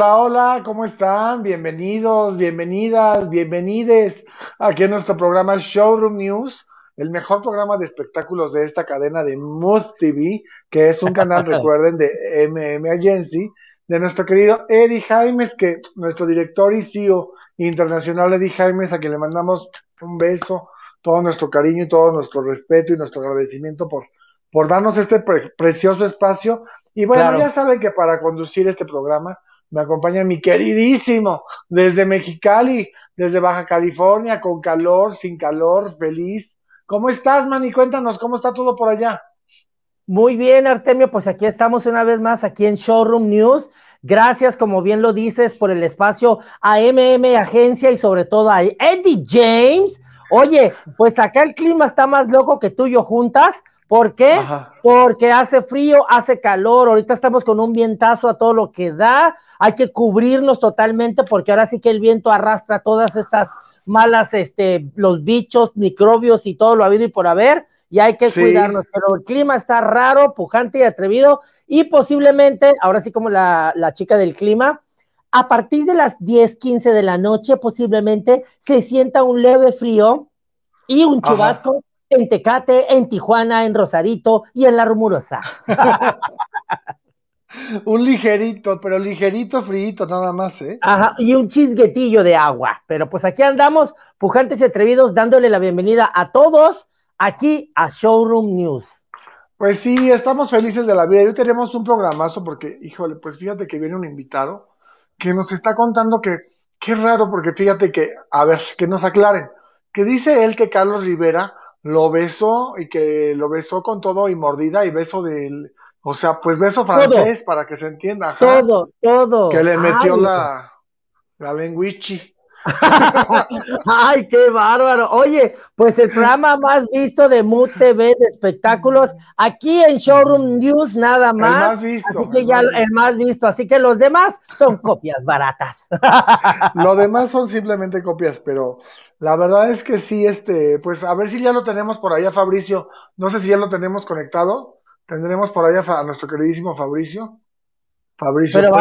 Hola, hola, ¿cómo están? Bienvenidos, bienvenidas, bienvenides aquí a nuestro programa Showroom News, el mejor programa de espectáculos de esta cadena de Mood TV, que es un canal, recuerden, de MM Agency, de nuestro querido Eddie Jaimes, que nuestro director y CEO internacional Eddie Jaimes, a quien le mandamos un beso, todo nuestro cariño y todo nuestro respeto y nuestro agradecimiento por, por darnos este precioso espacio. Y bueno, ya saben que para conducir este programa, me acompaña mi queridísimo desde Mexicali, desde Baja California, con calor, sin calor, feliz. ¿Cómo estás, Manny? Cuéntanos, ¿cómo está todo por allá? Muy bien, Artemio, pues aquí estamos una vez más aquí en Showroom News. Gracias, como bien lo dices, por el espacio a MM Agencia y sobre todo a Eddie James. Oye, pues acá el clima está más loco que tuyo juntas. ¿Por qué? Porque hace frío, hace calor, ahorita estamos con un vientazo a todo lo que da, hay que cubrirnos totalmente porque ahora sí que el viento arrastra todas estas malas, este, los bichos, microbios y todo lo habido y por haber, y hay que cuidarnos, pero el clima está raro, pujante y atrevido, y posiblemente, ahora sí como la, chica del clima, a partir de las 10, 15 de la noche posiblemente se sienta un leve frío y un chubasco en Tecate, en Tijuana, en Rosarito y en La Rumorosa. un ligerito, pero ligerito, frío, nada más, ¿eh? Ajá, y un chisguetillo de agua. Pero pues aquí andamos, pujantes y atrevidos, dándole la bienvenida a todos aquí a Showroom News. Pues sí, estamos felices de la vida. Hoy tenemos un programazo porque, híjole, pues fíjate que viene un invitado que nos está contando que, qué raro, porque fíjate que, a ver, que nos aclaren, que dice él que Carlos Rivera lo besó y que lo besó con todo y mordida y beso del, o sea, pues beso francés para que se entienda. Todo, todo. Que le metió la, la lenguichi. Ay, qué bárbaro. Oye, pues el programa más visto de Mood TV de espectáculos, aquí en Showroom News nada más. El más visto. Así que ya el más visto, así que los demás son copias baratas. Lo demás son simplemente copias, pero la verdad es que sí, este, pues a ver si ya lo tenemos por allá, Fabricio. No sé si ya lo tenemos conectado. Tendremos por allá a nuestro queridísimo Fabricio. Fabricio pero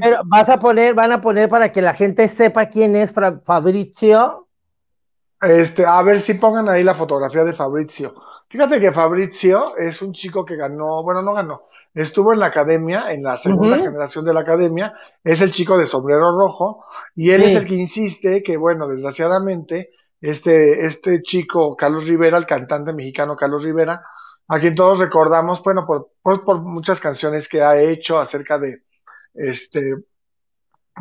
pero vas a poner, van a poner para que la gente sepa quién es Fabricio. Este, a ver si pongan ahí la fotografía de Fabricio. Fíjate que Fabrizio es un chico que ganó, bueno, no ganó, estuvo en la academia, en la segunda generación de la academia, es el chico de sombrero rojo, y él es el que insiste que, bueno, desgraciadamente, este, este chico, Carlos Rivera, el cantante mexicano Carlos Rivera, a quien todos recordamos, bueno, por, por, muchas canciones que ha hecho acerca de, este,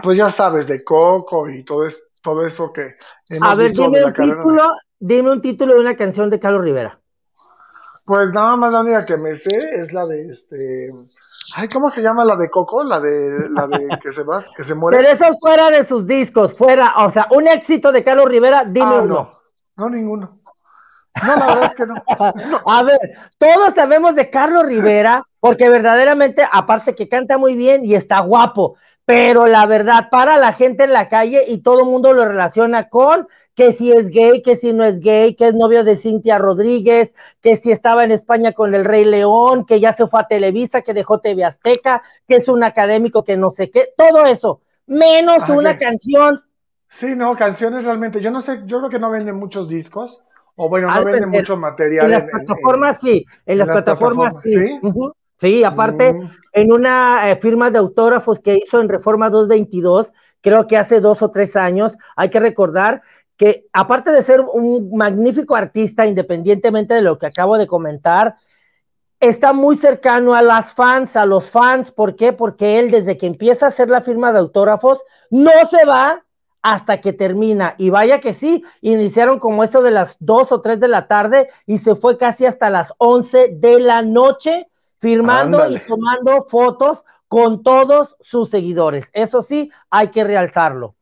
pues ya sabes, de Coco y todo, es, todo eso que hemos a ver, visto dime un título, Dime un título de una canción de Carlos Rivera. Pues nada más la única que me sé es la de este. Ay, ¿cómo se llama la de Coco? La de la de que se va, que se muere. Pero eso fuera de sus discos, fuera, o sea, un éxito de Carlos Rivera, dime ah, uno. No, no ninguno. No, la verdad es que no. A ver, todos sabemos de Carlos Rivera, porque verdaderamente, aparte que canta muy bien y está guapo, pero la verdad, para la gente en la calle y todo el mundo lo relaciona con que si es gay, que si no es gay, que es novio de Cintia Rodríguez, que si estaba en España con el Rey León, que ya se fue a Televisa, que dejó TV Azteca, que es un académico que no sé qué, todo eso, menos una canción. Sí, no, canciones realmente, yo no sé, yo creo que no venden muchos discos, o bueno, no venden mucho material. En las plataformas sí, en, las, plataformas, sí. ¿sí? aparte, mm. en una eh, firma de autógrafos que hizo en Reforma 222, creo que hace dos o tres años, hay que recordar que aparte de ser un magnífico artista, independientemente de lo que acabo de comentar, está muy cercano a las fans, a los fans. ¿Por qué? Porque él desde que empieza a hacer la firma de autógrafos, no se va hasta que termina. Y vaya que sí, iniciaron como eso de las 2 o 3 de la tarde y se fue casi hasta las 11 de la noche firmando y tomando fotos con todos sus seguidores. Eso sí, hay que realzarlo.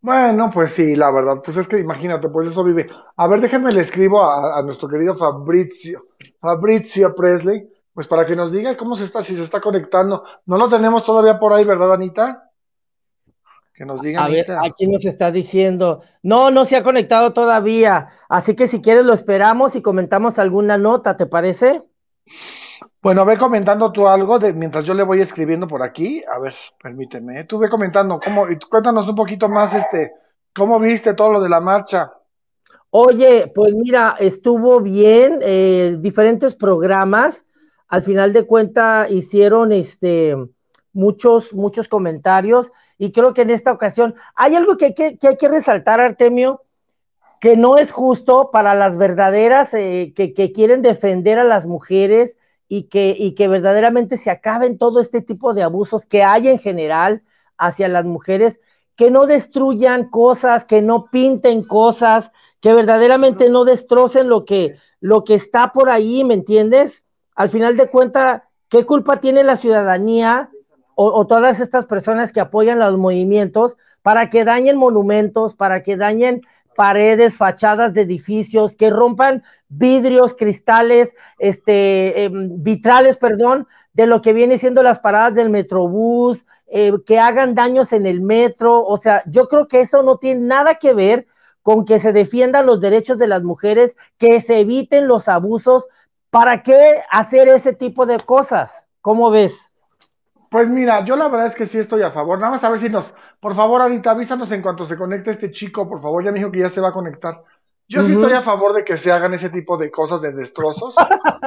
Bueno, pues sí, la verdad, pues es que imagínate, pues eso vive. A ver, déjenme le escribo a, nuestro querido Fabrizio, Fabrizio Presley, pues para que nos diga cómo se está, si se está conectando. No lo tenemos todavía por ahí, ¿verdad, Anita? Que nos diga. A ver, aquí nos está diciendo, no, no se ha conectado todavía, así que si quieres lo esperamos y comentamos alguna nota, ¿te parece? Bueno, ve comentando tú algo de, mientras yo le voy escribiendo por aquí. A ver, permíteme. Tú ve comentando cómo, cuéntanos un poquito más, este, cómo viste todo lo de la marcha. Oye, pues mira, estuvo bien, eh, diferentes programas. Al final de cuenta hicieron este muchos, muchos comentarios y creo que en esta ocasión hay algo que, hay que resaltar, Artemio, que no es justo para las verdaderas eh, que, quieren defender a las mujeres y que, y que verdaderamente se acaben todo este tipo de abusos que hay en general hacia las mujeres, que no destruyan cosas, que no pinten cosas, que verdaderamente no destrocen lo que, lo que está por ahí, ¿me entiendes? Al final de cuentas, ¿qué culpa tiene la ciudadanía o, o, todas estas personas que apoyan los movimientos para que dañen monumentos, para que dañen paredes, fachadas de edificios, que rompan vidrios, cristales, este, eh, vitrales, perdón, de lo que viene siendo las paradas del metrobús, eh, que hagan daños en el metro. O sea, yo creo que eso no tiene nada que ver con que se defiendan los derechos de las mujeres, que se eviten los abusos. ¿Para qué hacer ese tipo de cosas? ¿Cómo ves? Pues mira, yo la verdad es que sí estoy a favor. Nada más a ver si nos, por favor, ahorita avísanos en cuanto se conecte este chico, por favor, ya me dijo que ya se va a conectar. Yo sí estoy a favor de que se hagan ese tipo de cosas de destrozos.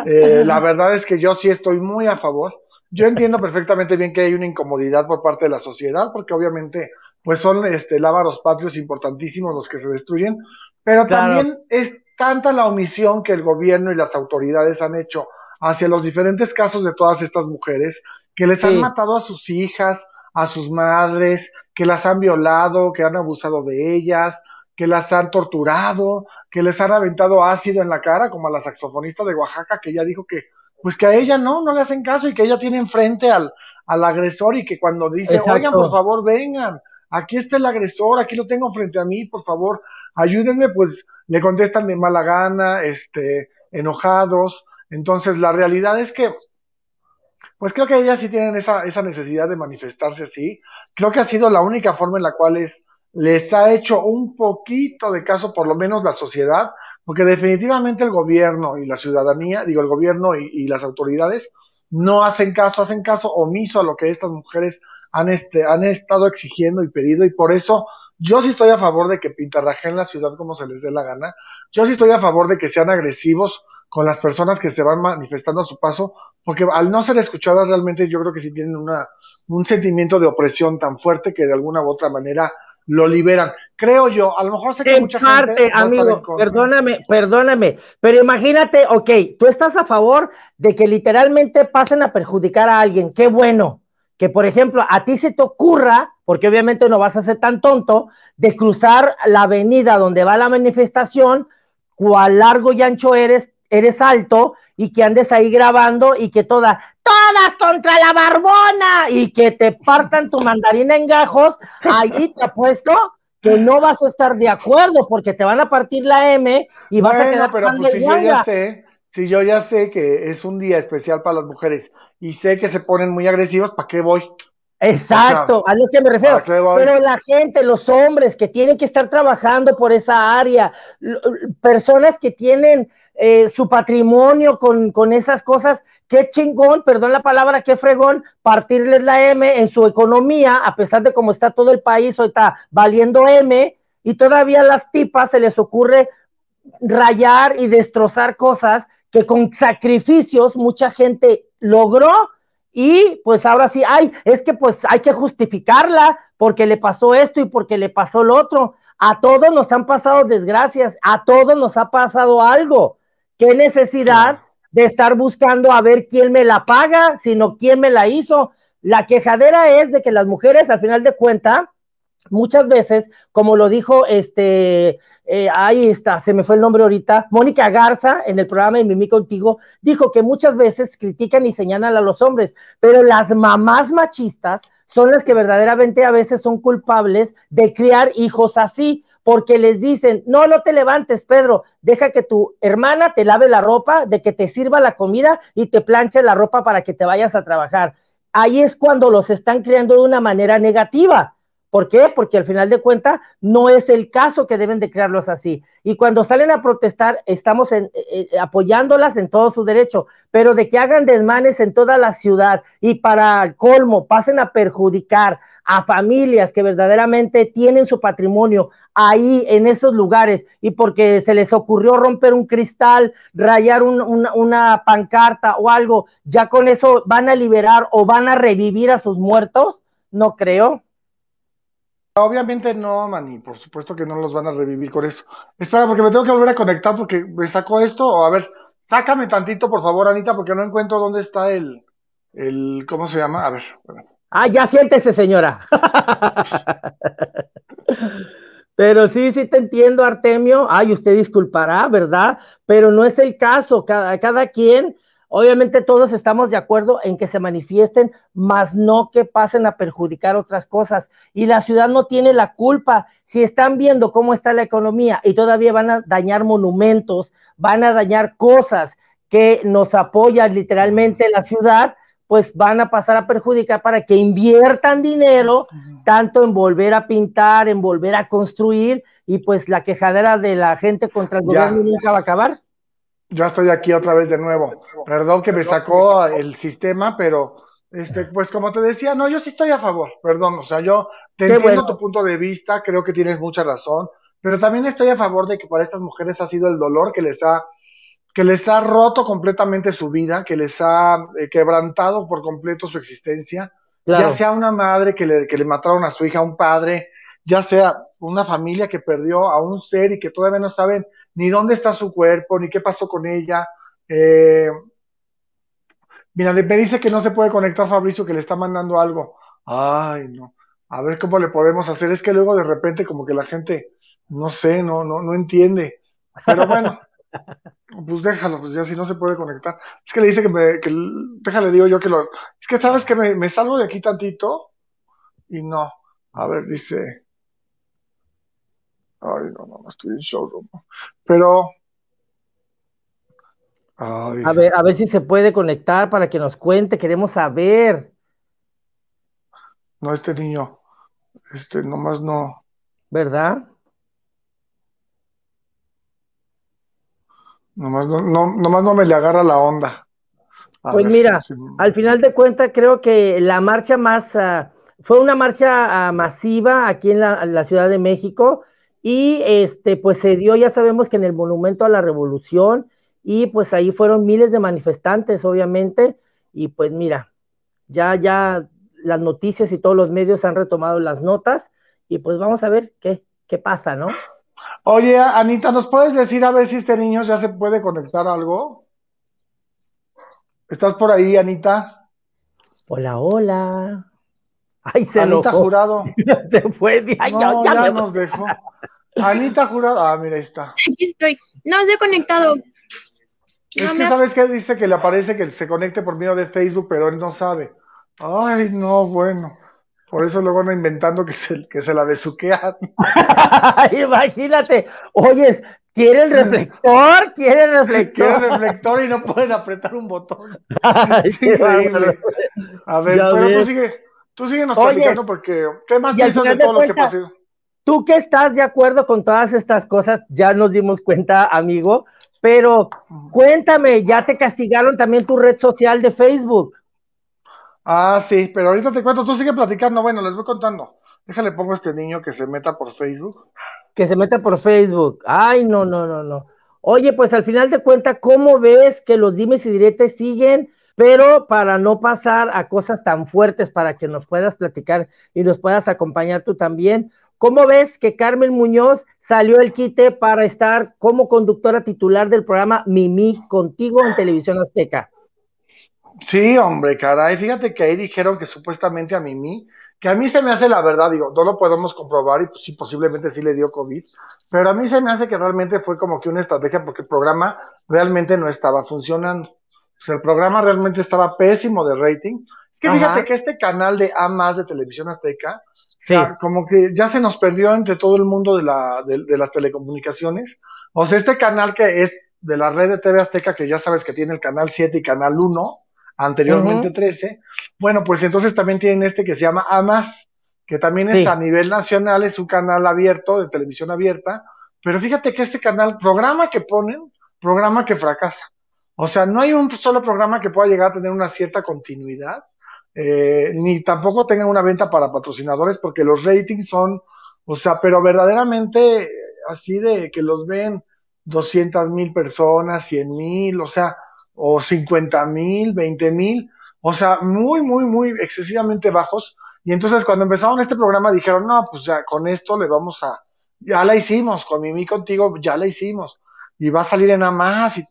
Eh, la verdad es que yo sí estoy muy a favor. Yo entiendo perfectamente bien que hay una incomodidad por parte de la sociedad, porque obviamente, pues son este lábaros patrios importantísimos los que se destruyen, pero claro. también es tanta la omisión que el gobierno y las autoridades han hecho hacia los diferentes casos de todas estas mujeres, que les sí. han matado a sus hijas, a sus madres, que las han violado, que han abusado de ellas, que las han torturado, que les han aventado ácido en la cara, como a la saxofonista de Oaxaca, que ya dijo que, pues que a ella no, no le hacen caso y que ella tiene enfrente al, al agresor y que cuando dice, Exacto. oigan, por favor, vengan, aquí está el agresor, aquí lo tengo frente a mí, por favor, ayúdenme, pues le contestan de mala gana, este, enojados. Entonces, la realidad es que pues creo que ellas sí tienen esa, esa necesidad de manifestarse así. Creo que ha sido la única forma en la cual es, les ha hecho un poquito de caso, por lo menos la sociedad, porque definitivamente el gobierno y la ciudadanía, digo el gobierno y, las autoridades, no hacen caso, hacen caso omiso a lo que estas mujeres han, este, han estado exigiendo y pedido, y por eso yo sí estoy a favor de que pintarrajeen la ciudad como se les dé la gana. Yo sí estoy a favor de que sean agresivos con las personas que se van manifestando a su paso, porque al no ser escuchadas realmente yo creo que sí tienen una, un sentimiento de opresión tan fuerte que de alguna u otra manera lo liberan. Creo yo, a lo mejor sé que en mucha parte, gente... amigo, perdóname, perdóname, pero imagínate, ok, tú estás a favor de que literalmente pasen a perjudicar a alguien, qué bueno, que por ejemplo a ti se te ocurra, porque obviamente no vas a ser tan tonto, de cruzar la avenida donde va la manifestación, cuál largo y ancho eres, eres alto, y que andes ahí grabando y que toda, todas contra la barbona y que te partan tu mandarina en gajos, ahí te apuesto que no vas a estar de acuerdo porque te van a partir la M y vas bueno, a quedar pero pues si yo ya sé, si yo ya sé que es un día especial para las mujeres y sé que se ponen muy agresivas, ¿para qué voy? Exacto, o sea, a lo que me refiero. Pero la gente, los hombres que tienen que estar trabajando por esa área, personas que tienen eh, su patrimonio con, con, esas cosas, qué chingón, perdón la palabra, qué fregón, partirles la M en su economía, a pesar de cómo está todo el país, hoy está valiendo M, y todavía a las tipas se les ocurre rayar y destrozar cosas que con sacrificios mucha gente logró y pues ahora sí, ay, es que pues hay que justificarla porque le pasó esto y porque le pasó lo otro. A todos nos han pasado desgracias, a todos nos ha pasado algo. ¿Qué necesidad de estar buscando a ver quién me la paga, sino quién me la hizo? La quejadera es de que las mujeres, al final de cuenta, muchas veces, como lo dijo este, eh, ahí está, se me fue el nombre ahorita, Mónica Garza, en el programa de Mimi Contigo, dijo que muchas veces critican y señalan a los hombres, pero las mamás machistas son las que verdaderamente a veces son culpables de criar hijos así, porque les dicen, no, no te levantes, Pedro, deja que tu hermana te lave la ropa, de que te sirva la comida y te planche la ropa para que te vayas a trabajar. Ahí es cuando los están criando de una manera negativa, ¿Por qué? Porque al final de cuentas no es el caso que deben de crearlos así. Y cuando salen a protestar, estamos en, eh, eh, apoyándolas en todo su derecho, pero de que hagan desmanes en toda la ciudad y para colmo pasen a perjudicar a familias que verdaderamente tienen su patrimonio ahí en esos lugares y porque se les ocurrió romper un cristal, rayar una pancarta o algo, ya con eso van a liberar o van a revivir a sus muertos, no creo. Obviamente no, Mani, por supuesto que no los van a revivir con eso. Espera, porque me tengo que volver a conectar porque me sacó esto. O a ver, sácame tantito, por favor, Anita, porque no encuentro dónde está el, el ¿cómo se llama? A ver. Ah, ya siéntese, señora. Pero sí, sí te entiendo, Artemio. Ay, usted disculpará, ¿verdad? Pero no es el caso. Cada, cada quien Obviamente todos estamos de acuerdo en que se manifiesten, mas no que pasen a perjudicar otras cosas. Y la ciudad no tiene la culpa. Si están viendo cómo está la economía y todavía van a dañar monumentos, van a dañar cosas que nos apoyan literalmente la ciudad, pues van a pasar a perjudicar para que inviertan dinero tanto en volver a pintar, en volver a construir, y pues la quejadera de la gente contra el gobierno nunca va a acabar ya estoy aquí otra vez de nuevo. Perdón que me sacó el sistema, pero este, pues como te decía, no, yo sí estoy a favor, perdón, o sea, yo te entiendo tu punto de vista, creo que tienes mucha razón, pero también estoy a favor de que para estas mujeres ha sido el dolor que les ha que les ha roto completamente su vida, que les ha eh, quebrantado por completo su existencia, ya sea una madre que le, que le mataron a su hija, un padre, ya sea una familia que perdió a un ser y que todavía no saben ni dónde está su cuerpo, ni qué pasó con ella. Eh, mira, me dice que no se puede conectar Fabricio, que le está mandando algo. Ay, no. A ver cómo le podemos hacer. Es que luego de repente como que la gente, no sé, no, no, no entiende. Pero bueno, pues déjalo, pues ya si no se puede conectar. Es que le dice que me, que, déjale, digo yo que lo, es que sabes que me, me salgo de aquí tantito y no. A ver, dice, Ay, no, no, no estoy en showroom. Pero. A ver, a ver si se puede conectar para que nos cuente, queremos saber. No, este niño, este nomás no. ¿Verdad? Nomás no, no, nomás no me le agarra la onda. pues mira, al final de cuentas creo que la marcha más, ah, fue una marcha ah, masiva aquí en la, Ciudad de México y este, pues se dio, ya sabemos que en el Monumento a la Revolución, y pues ahí fueron miles de manifestantes, obviamente, y pues mira, ya, ya las noticias y todos los medios han retomado las notas, y pues vamos a ver qué, qué pasa, ¿no? Oye, Anita, ¿nos puedes decir a ver si este niño ya se puede conectar a algo? ¿Estás por ahí, Anita? Hola, hola. Ay, se Anita Jurado. se fue, no, ya, nos dejó. Anita Jurado, ah, mira, ahí está. Aquí estoy. No se ha conectado. es que, ¿sabes qué? Dice que le aparece que se conecte por medio de Facebook, pero él no sabe. Ay, no, bueno. Por eso luego van inventando que se, que se la besuquean. Imagínate. Oyes, quiere el reflector, quiere el reflector. Quiere el reflector y no pueden apretar un botón. increíble. A ver, pero tú sigue, tú síguenos platicando porque ¿qué más piensas de todo lo que pasó? Tú que estás de acuerdo con todas estas cosas, ya nos dimos cuenta, amigo, pero cuéntame, ya te castigaron también tu red social de Facebook. Ah, sí, pero ahorita te cuento, tú sigue platicando, bueno, les voy contando. Déjale, pongo a este niño que se meta por Facebook. Que se meta por Facebook. Ay, no, no, no, no. Oye, pues al final de cuentas, ¿cómo ves que los dimes y diretes siguen? Pero para no pasar a cosas tan fuertes, para que nos puedas platicar y nos puedas acompañar tú también, ¿Cómo ves que Carmen Muñoz salió el quite para estar como conductora titular del programa Mimi contigo en Televisión Azteca? Sí, hombre, caray, fíjate que ahí dijeron que supuestamente a Mimi, que a mí se me hace la verdad, digo, no lo podemos comprobar y pues, sí, posiblemente sí le dio COVID, pero a mí se me hace que realmente fue como que una estrategia porque el programa realmente no estaba funcionando. O sea, el programa realmente estaba pésimo de rating. Es que fíjate que este canal de A más de Televisión Azteca Sí. como que ya se nos perdió entre todo el mundo de, la, de, las telecomunicaciones. O sea, este canal que es de la red de TV Azteca, que ya sabes que tiene el canal 7 y canal 1, anteriormente 13, bueno, pues entonces también tienen este que se llama AMAS, que también es a nivel nacional, es un canal abierto, de televisión abierta, pero fíjate que este canal, programa que ponen, programa que fracasa. O sea, no hay un solo programa que pueda llegar a tener una cierta continuidad, eh, ni tampoco tengan una venta para patrocinadores, porque los ratings son, o sea, pero verdaderamente así de que los ven 200 mil personas, 100 mil, o sea, o 50 mil, 20 mil, o sea, muy, muy, muy excesivamente bajos. Y entonces cuando empezaron este programa dijeron, no, pues ya con esto le vamos a, ya la hicimos, con Mimi contigo ya la hicimos. Y va a salir en nada más. Y...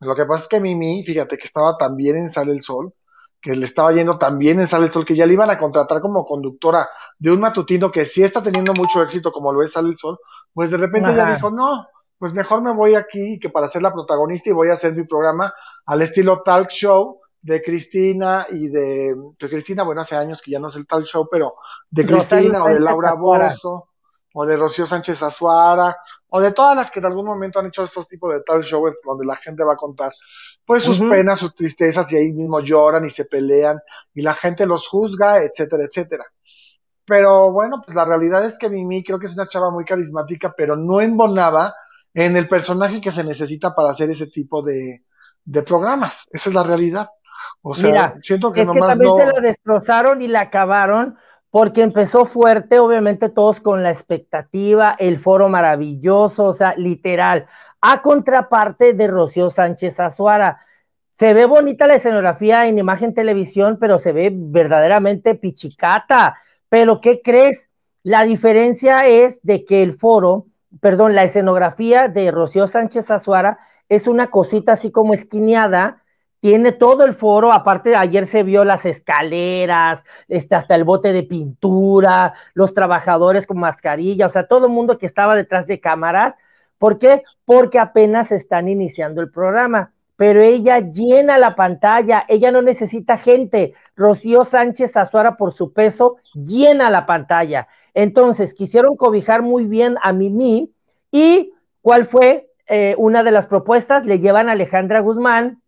Lo que pasa es que Mimi, fíjate que estaba también en Sale el Sol, que le estaba yendo también en Sale el Sol, que ya le iban a contratar como conductora de un matutino que sí está teniendo mucho éxito como lo es Sale el Sol, pues de repente ella dijo, no, pues mejor me voy aquí que para ser la protagonista y voy a hacer mi programa al estilo talk show de Cristina y de, de Cristina, bueno, hace años que ya no es el talk show, pero de Cristina o de Laura Bozo o de Rocío Sánchez Azuara o de todas las que en algún momento han hecho estos tipos de talk show donde la gente va a contar pues sus penas, sus tristezas y ahí mismo lloran y se pelean y la gente los juzga, etcétera, etcétera. Pero bueno, pues la realidad es que Mimi creo que es una chava muy carismática, pero no embonaba en el personaje que se necesita para hacer ese tipo de, programas. Esa es la realidad. O sea, siento que es que también se la destrozaron y la acabaron porque empezó fuerte, obviamente todos con la expectativa, el foro maravilloso, o sea, literal, a contraparte de Rocío Sánchez Azuara. Se ve bonita la escenografía en imagen televisión, pero se ve verdaderamente pichicata. Pero, ¿qué crees? La diferencia es de que el foro perdón, la escenografía de Rocío Sánchez Azuara es una cosita así como esquineada, tiene todo el foro, aparte ayer se vio las escaleras, este, hasta el bote de pintura, los trabajadores con mascarilla, o sea, todo el mundo que estaba detrás de cámaras. ¿Por qué? Porque apenas están iniciando el programa, pero ella llena la pantalla, ella no necesita gente. Rocío Sánchez Azuara, por su peso, llena la pantalla. Entonces, quisieron cobijar muy bien a Mimi y ¿cuál fue eh, una de las propuestas? Le llevan a Alejandra Guzmán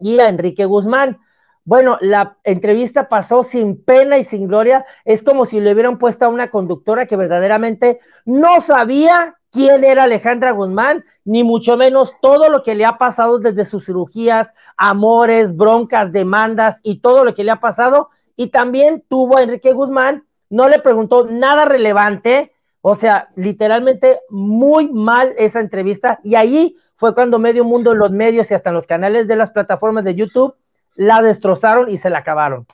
y a Enrique Guzmán. Bueno, la entrevista pasó sin pena y sin gloria. Es como si le hubieran puesto a una conductora que verdaderamente no sabía quién era Alejandra Guzmán, ni mucho menos todo lo que le ha pasado desde sus cirugías, amores, broncas, demandas y todo lo que le ha pasado. Y también tuvo a Enrique Guzmán no le preguntó nada relevante, o sea, literalmente muy mal esa entrevista y ahí fue cuando medio mundo, los medios y hasta los canales de las plataformas de YouTube la destrozaron y se la acabaron.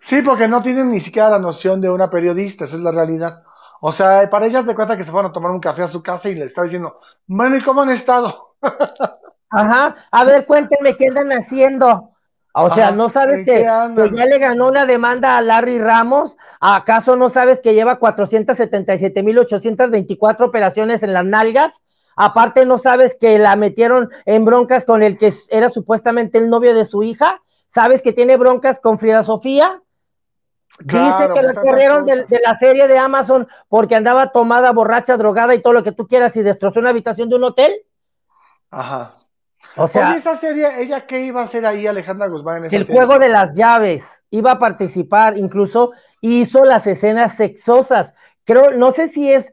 Sí, porque no tienen ni siquiera la noción de una periodista, esa es la realidad. O sea, para ellas de cuenta que se fueron a tomar un café a su casa y le estaba diciendo, bueno, ¿y cómo han estado? Ajá, a ver, cuéntenme qué andan haciendo. O sea, ¿no sabes que, ya le ganó una demanda a Larry Ramos? ¿Acaso no sabes que lleva 477.824 operaciones en las nalgas? Aparte, ¿no sabes que la metieron en broncas con el que era supuestamente el novio de su hija? ¿Sabes que tiene broncas con Frida Sofía? Dice que la corrieron de, de, la serie de Amazon porque andaba tomada, borracha, drogada y todo lo que tú quieras y destrozó una habitación de un hotel. Ajá. O sea, esa serie, ¿ella qué iba a hacer ahí, Alejandra Guzmán? En esa el juego de las llaves. Iba a participar, incluso hizo las escenas sexosas. Creo, no sé si es,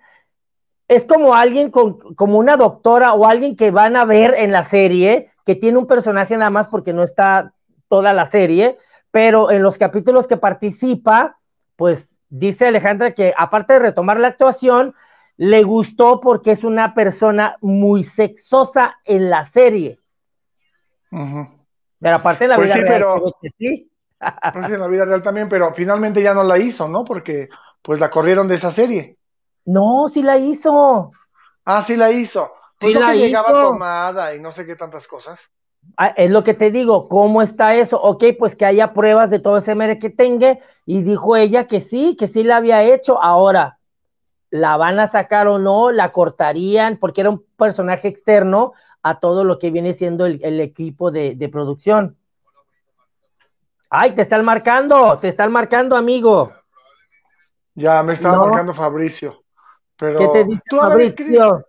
es como alguien con, como una doctora o alguien que van a ver en la serie, que tiene un personaje nada más porque no está toda la serie, pero en los capítulos que participa, pues dice Alejandra que aparte de retomar la actuación, le gustó porque es una persona muy sexosa en la serie. Pero aparte de la pues vida real, pero, sí. Pues en la vida real también, pero finalmente ya no la hizo, ¿no? Porque pues la corrieron de esa serie. No, sí la hizo. Ah, sí la hizo. Pues sí la llegaba tomada y no sé qué tantas cosas. Ah, es lo que te digo, ¿cómo está eso? Ok, pues que haya pruebas de todo ese mere que tenga, y dijo ella que sí, que sí la había hecho. Ahora, ¿la van a sacar o no? ¿La cortarían? Porque era un personaje externo a todo lo que viene siendo el, equipo de, producción. Ay, te están marcando, te están marcando, amigo. Ya, me estaba marcando Fabricio. Pero ¿Qué te dice tú a ver,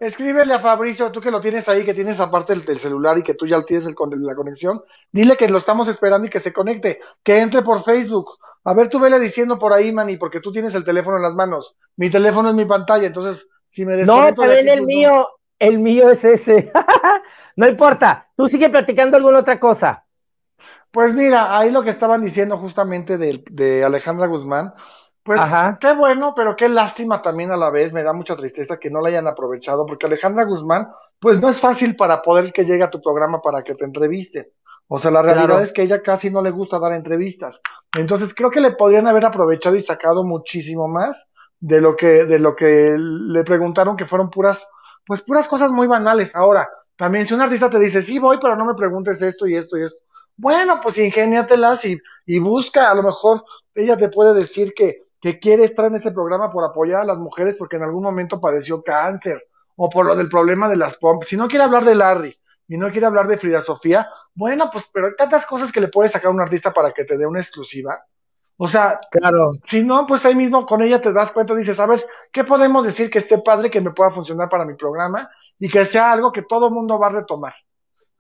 escríbele a Fabricio, tú que lo tienes ahí, que tienes aparte el, celular y que tú ya tienes el la conexión, dile que lo estamos esperando y que se conecte, que entre por Facebook. A ver, tú vele diciendo por ahí, Manny, porque tú tienes el teléfono en las manos. Mi teléfono es mi pantalla, entonces si me No, también el no. mío, el mío es ese. No importa, tú sigue platicando alguna otra cosa. Pues mira, ahí lo que estaban diciendo justamente de, de Alejandra Guzmán, pues Ajá. qué bueno, pero qué lástima también a la vez, me da mucha tristeza que no la hayan aprovechado, porque Alejandra Guzmán, pues no es fácil para poder que llegue a tu programa para que te entreviste. O sea, la realidad Claro. es que ella casi no le gusta dar entrevistas. Entonces creo que le podrían haber aprovechado y sacado muchísimo más de lo que, de lo que le preguntaron, que fueron puras, pues puras cosas muy banales. Ahora, también si un artista te dice, sí voy, pero no me preguntes esto y esto y esto. Bueno, pues ingéniatelas y, y busca, a lo mejor ella te puede decir que, que quiere estar en ese programa por apoyar a las mujeres porque en algún momento padeció cáncer o por lo del problema de las pompas. Si no quiere hablar de Larry y no quiere hablar de Frida Sofía, bueno, pues pero hay tantas cosas que le puede sacar a un artista para que te dé una exclusiva. O sea, Claro, si no, pues ahí mismo con ella te das cuenta, dices, a ver, ¿qué podemos decir que esté padre, que me pueda funcionar para mi programa y que sea algo que todo mundo va a retomar?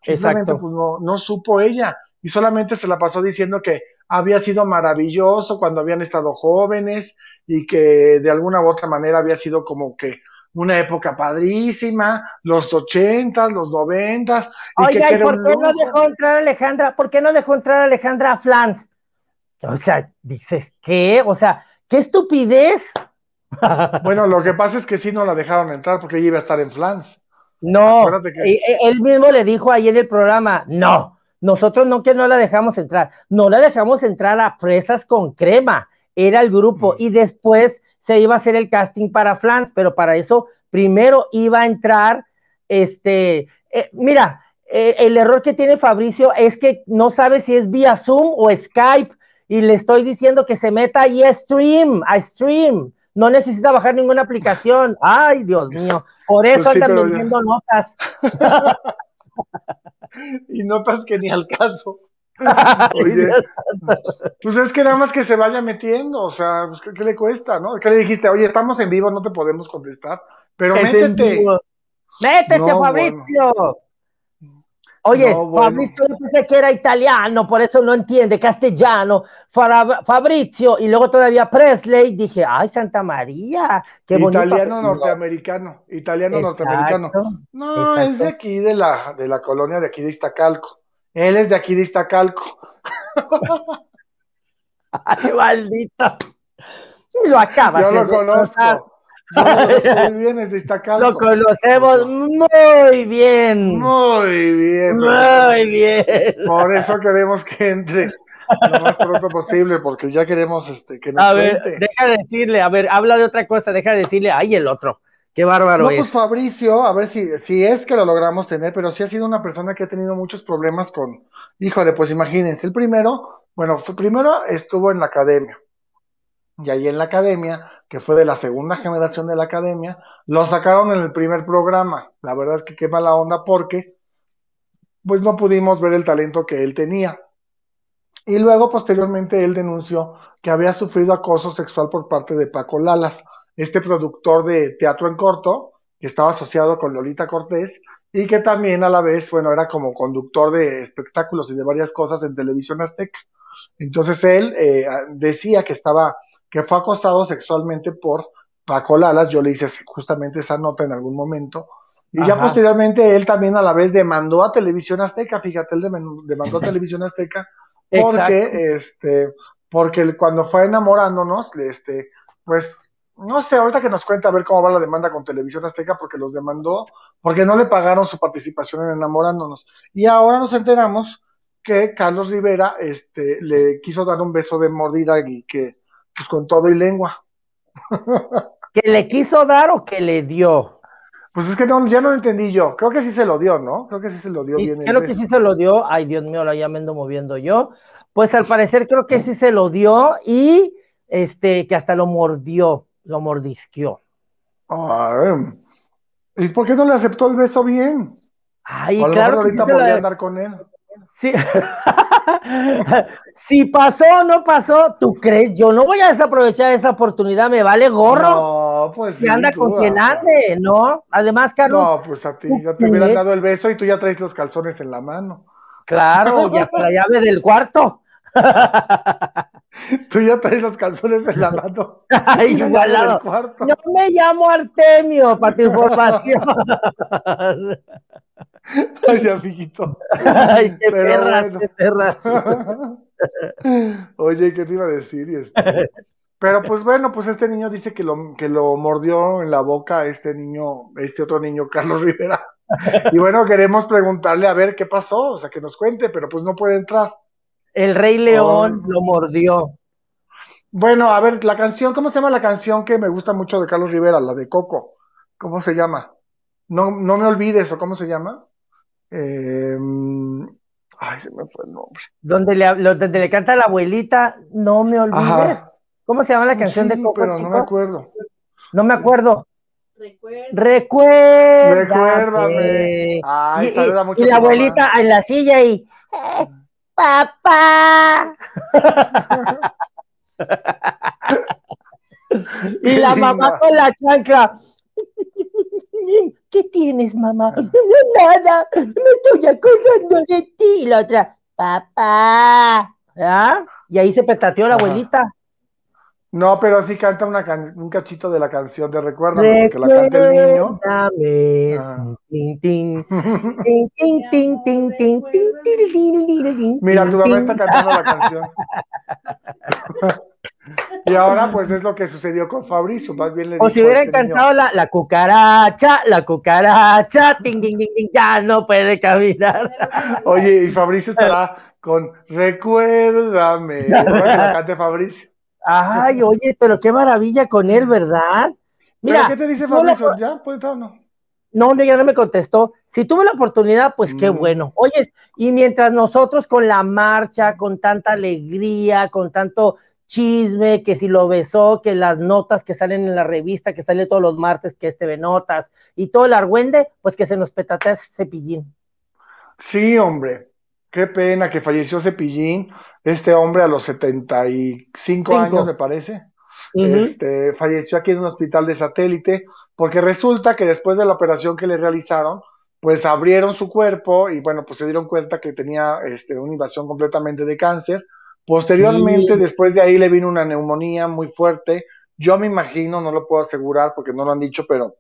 Exacto. pues no, no supo ella y solamente se la pasó diciendo que había sido maravilloso cuando habían estado jóvenes y que de alguna u otra manera había sido como que una época padrísima, los ochentas, los noventas, Oiga, ¿y por qué no dejó entrar a Alejandra? ¿Por qué no dejó entrar a Alejandra a Flans? O sea, dices, ¿qué? O sea, ¿qué estupidez? Bueno, lo que pasa es que sí no la dejaron entrar porque ella iba a estar en Flans. No, que- e- e- él mismo le dijo ahí en el programa, no, nosotros no que no la dejamos entrar, no la dejamos entrar a Fresas con Crema, era el grupo, Mm. y después se iba a hacer el casting para Flans, pero para eso primero iba a entrar, este, eh, mira, eh, el error que tiene Fabricio es que no sabe si es vía Zoom o Skype, y le estoy diciendo que se meta ahí a Stream, a Stream. No necesita bajar ninguna aplicación. Ay, Dios mío. Por eso Pues sí, andan vendiendo notas. Y notas que ni al caso. Oye. Pues es que nada más que se vaya metiendo, o sea, pues, ¿qué, qué le cuesta, no? ¿Qué le dijiste? Oye, estamos en vivo, no te podemos contestar, pero Es métete. Métete, No, Fabricio. Oye, No, bueno. Fabrizio yo pensé que era italiano, por eso no entiende castellano. Fabrizio y luego todavía Presley. Dije, ay, Santa María, qué bonito. Italiano norteamericano, italiano Exacto, norteamericano. No, es exacto. de aquí, de la, de la colonia de aquí de Iztacalco. Él es de aquí de Iztacalco. Ay, maldito. Y lo acabas Yo lo conozco. Muy bien, es de Iztacalco. Lo conocemos muy bien. Muy bien. Muy bien. Por eso queremos que entre lo más pronto posible, porque ya queremos este, que nos A ver, cuente. deja de decirle, a ver, habla de otra cosa, deja de decirle, ay, el otro. Qué bárbaro No, es. pues Fabricio, a ver si, si es que lo logramos tener, pero sí ha sido una persona que ha tenido muchos problemas con, híjole, pues imagínense, el primero, bueno, primero estuvo en la academia, y ahí en la academia, que fue de la segunda generación de la academia, lo sacaron en el primer programa, la verdad es que qué mala onda porque, pues no pudimos ver el talento que él tenía. Y luego, posteriormente, él denunció que había sufrido acoso sexual por parte de Paco Lalas, este productor de teatro en corto, que estaba asociado con Lolita Cortés, y que también a la vez, bueno, era como conductor de espectáculos y de varias cosas en televisión azteca. Entonces él eh, decía que estaba, que fue acosado sexualmente por Paco Lalas, yo le hice justamente esa nota en algún momento, y ya posteriormente él también a la vez demandó a Televisión Azteca, fíjate, él demandó a Televisión Azteca Exacto. porque este porque cuando fue enamorándonos este pues no sé ahorita que nos cuenta a ver cómo va la demanda con Televisión Azteca porque los demandó porque no le pagaron su participación en enamorándonos. Y ahora nos enteramos que Carlos Rivera este le quiso dar un beso de mordida y que pues con todo y lengua ¿Que le quiso dar o que le dio? pues es que no, ya no lo entendí yo creo que sí se lo dio no creo que sí se lo dio Y bien creo que sí se lo dio. Ay, Dios mío, ahora ya me ando moviendo yo. Pues al parecer creo que sí se lo dio y este, que hasta lo mordió, lo mordisqueó. Ay, ¿y por qué no le aceptó el beso bien? Ay, O a lo claro mejor que sí ahorita se podría la- andar con él. Sí. si pasó o no pasó, ¿tú crees? Yo no voy a desaprovechar esa oportunidad, me vale gorro. No, pues sí. Anda tú, con quien hasta- ande, ¿no? Además, Carlos, No, pues a ti ya te hubieran dado el beso y tú ya traes los calzones en la mano. claro, y hasta la llave del cuarto. Tú ya traes los calzones en la mano. Ay, Y la llave igualado. del cuarto. No me llamo Artemio, para tu información. Ay, amiguito. Ay, qué Pero perras, bueno. qué perras. Oye, ¿qué te iba a decir? Este- Pero pues bueno, pues este niño dice que lo, que lo mordió en la boca este niño, este otro niño, Carlos Rivera. Y bueno, queremos preguntarle a ver qué pasó, o sea, que nos cuente, pero pues no puede entrar. El Rey León Oh. lo mordió. Bueno, a ver, la canción, ¿cómo se llama la canción que me gusta mucho de Carlos Rivera? La de Coco. ¿Cómo se llama? No, no me olvides, ¿o cómo se llama? Eh, ay, se me fue el nombre. Donde le, lo- donde le canta a la abuelita, no me olvides. Ajá. ¿Cómo se llama la canción Sí, de Coco, pero no me acuerdo. No me acuerdo. Recuerda. Recuérdame. Recuérdame. Ay, y, saluda y- mucho y a la mamá. abuelita en la silla y "Eh, papá. y la mamá con la chancla. ¿Qué tienes, mamá? Nada, me estoy acordando de ti. Y la otra, papá. ¿Ah? Y ahí se petateó la abuelita. No, pero sí canta un cachito de la canción de Recuérdame, porque la canta el niño. Mira, tu mamá está cantando la canción. y ahora, pues es lo que sucedió con Fabrizio. Más bien le o si hubieran este cantado la, la, cucaracha, la cucaracha, ting, ting, ting, ya no puede caminar. Oye, y Fabricio estará con Recuérdame. Que la cante Ay, oye, pero qué maravilla con él, ¿verdad? ¿Pero Mira, qué te dice la- Fabricio? ¿Ya? ¿Puede entrar o no? No, ya no me contestó. Si tuve la oportunidad, pues qué Mm. bueno. Oye, y mientras nosotros con la marcha, con tanta alegría, con tanto chisme, que si lo besó, que las notas que salen en la revista, que sale todos los martes, que este ve notas, y todo el argüende, pues que se nos petatea ese cepillín. Sí, hombre. Qué pena que falleció Cepillín. Este hombre a los 75 Cinco. años, me parece. Este, falleció aquí en un hospital de satélite, porque resulta que después de la operación que le realizaron, pues abrieron su cuerpo y bueno, pues se dieron cuenta que tenía este, una invasión completamente de cáncer. Posteriormente, Sí. después de ahí le vino una neumonía muy fuerte. Yo me imagino, no lo puedo asegurar porque no lo han dicho, pero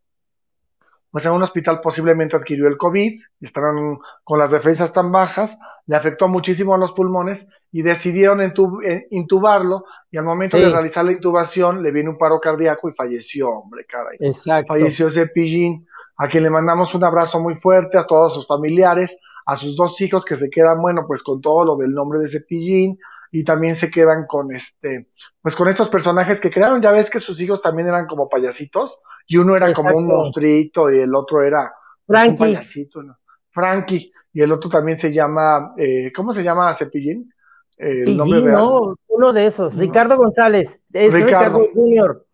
pues en un hospital posiblemente adquirió el COVID, estaban con las defensas tan bajas, le afectó muchísimo a los pulmones y decidieron eh, intubarlo y al momento Sí. de realizar la intubación le vino un paro cardíaco y falleció, hombre, caray. Exacto. Falleció ese pillín, a quien le mandamos un abrazo muy fuerte a todos sus familiares, a sus dos hijos que se quedan, bueno, pues con todo lo del nombre de Cepillín y también se quedan con este, pues con estos personajes que crearon, ya ves que sus hijos también eran como payasitos y uno era como un monstruito y el otro era pues, un Frankie. payasito, ¿no? Frankie y el otro también se llama, eh, ¿cómo se llama Cepillín? Eh, el nombre no, uno de esos. Ricardo González. Es Ricardo. Ricardo, Junior.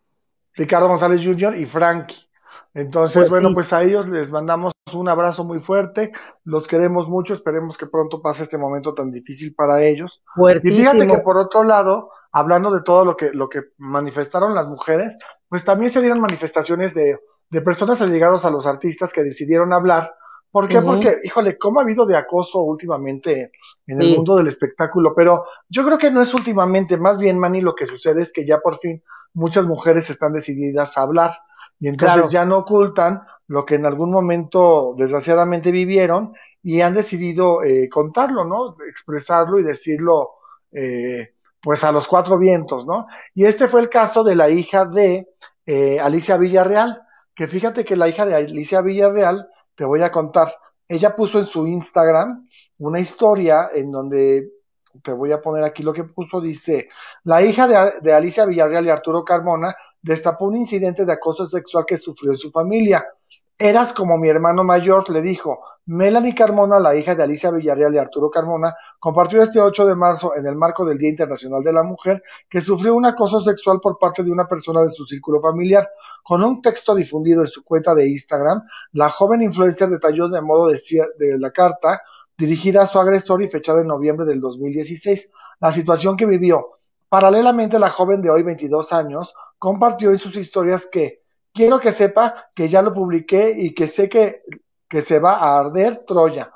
Ricardo González Jr. y Frankie. Entonces, Pues bueno, sí. pues a ellos les mandamos un abrazo muy fuerte, los queremos mucho, esperemos que pronto pase este momento tan difícil para ellos. Y Fuertísimo. fíjate que por otro lado, hablando de todo lo que, lo que manifestaron las mujeres, pues también se dieron manifestaciones de, de personas allegados a los artistas que decidieron hablar. ¿Por qué? Porque, híjole, cómo ha habido de acoso últimamente en el Sí. mundo del espectáculo, pero yo creo que no es últimamente, más bien, Manny, lo que sucede es que ya por fin muchas mujeres están decididas a hablar y entonces Claro. ya no ocultan lo que en algún momento desgraciadamente vivieron y han decidido eh, contarlo, ¿no? Expresarlo y decirlo, eh, pues a los cuatro vientos, ¿no? Y este fue el caso de la hija de eh, Alicia Villarreal, que fíjate que la hija de Alicia Villarreal, te voy a contar, ella puso en su Instagram una historia en donde, te voy a poner aquí lo que puso, dice, la hija de, de Alicia Villarreal y Arturo Carmona destapó un incidente de acoso sexual que sufrió en su familia. Eras como mi hermano mayor, le dijo. Melanie Carmona, la hija de Alicia Villarreal y Arturo Carmona, compartió este 8 de marzo, en el marco del Día Internacional de la Mujer, que sufrió un acoso sexual por parte de una persona de su círculo familiar. Con un texto difundido en su cuenta de Instagram, la joven influencer detalló de modo de, de la carta dirigida a su agresor y fechada en noviembre del 2016 la situación que vivió. Paralelamente, la joven de hoy, 22 años, compartió en sus historias que quiero que sepa que ya lo publiqué y que sé que, que se va a arder Troya.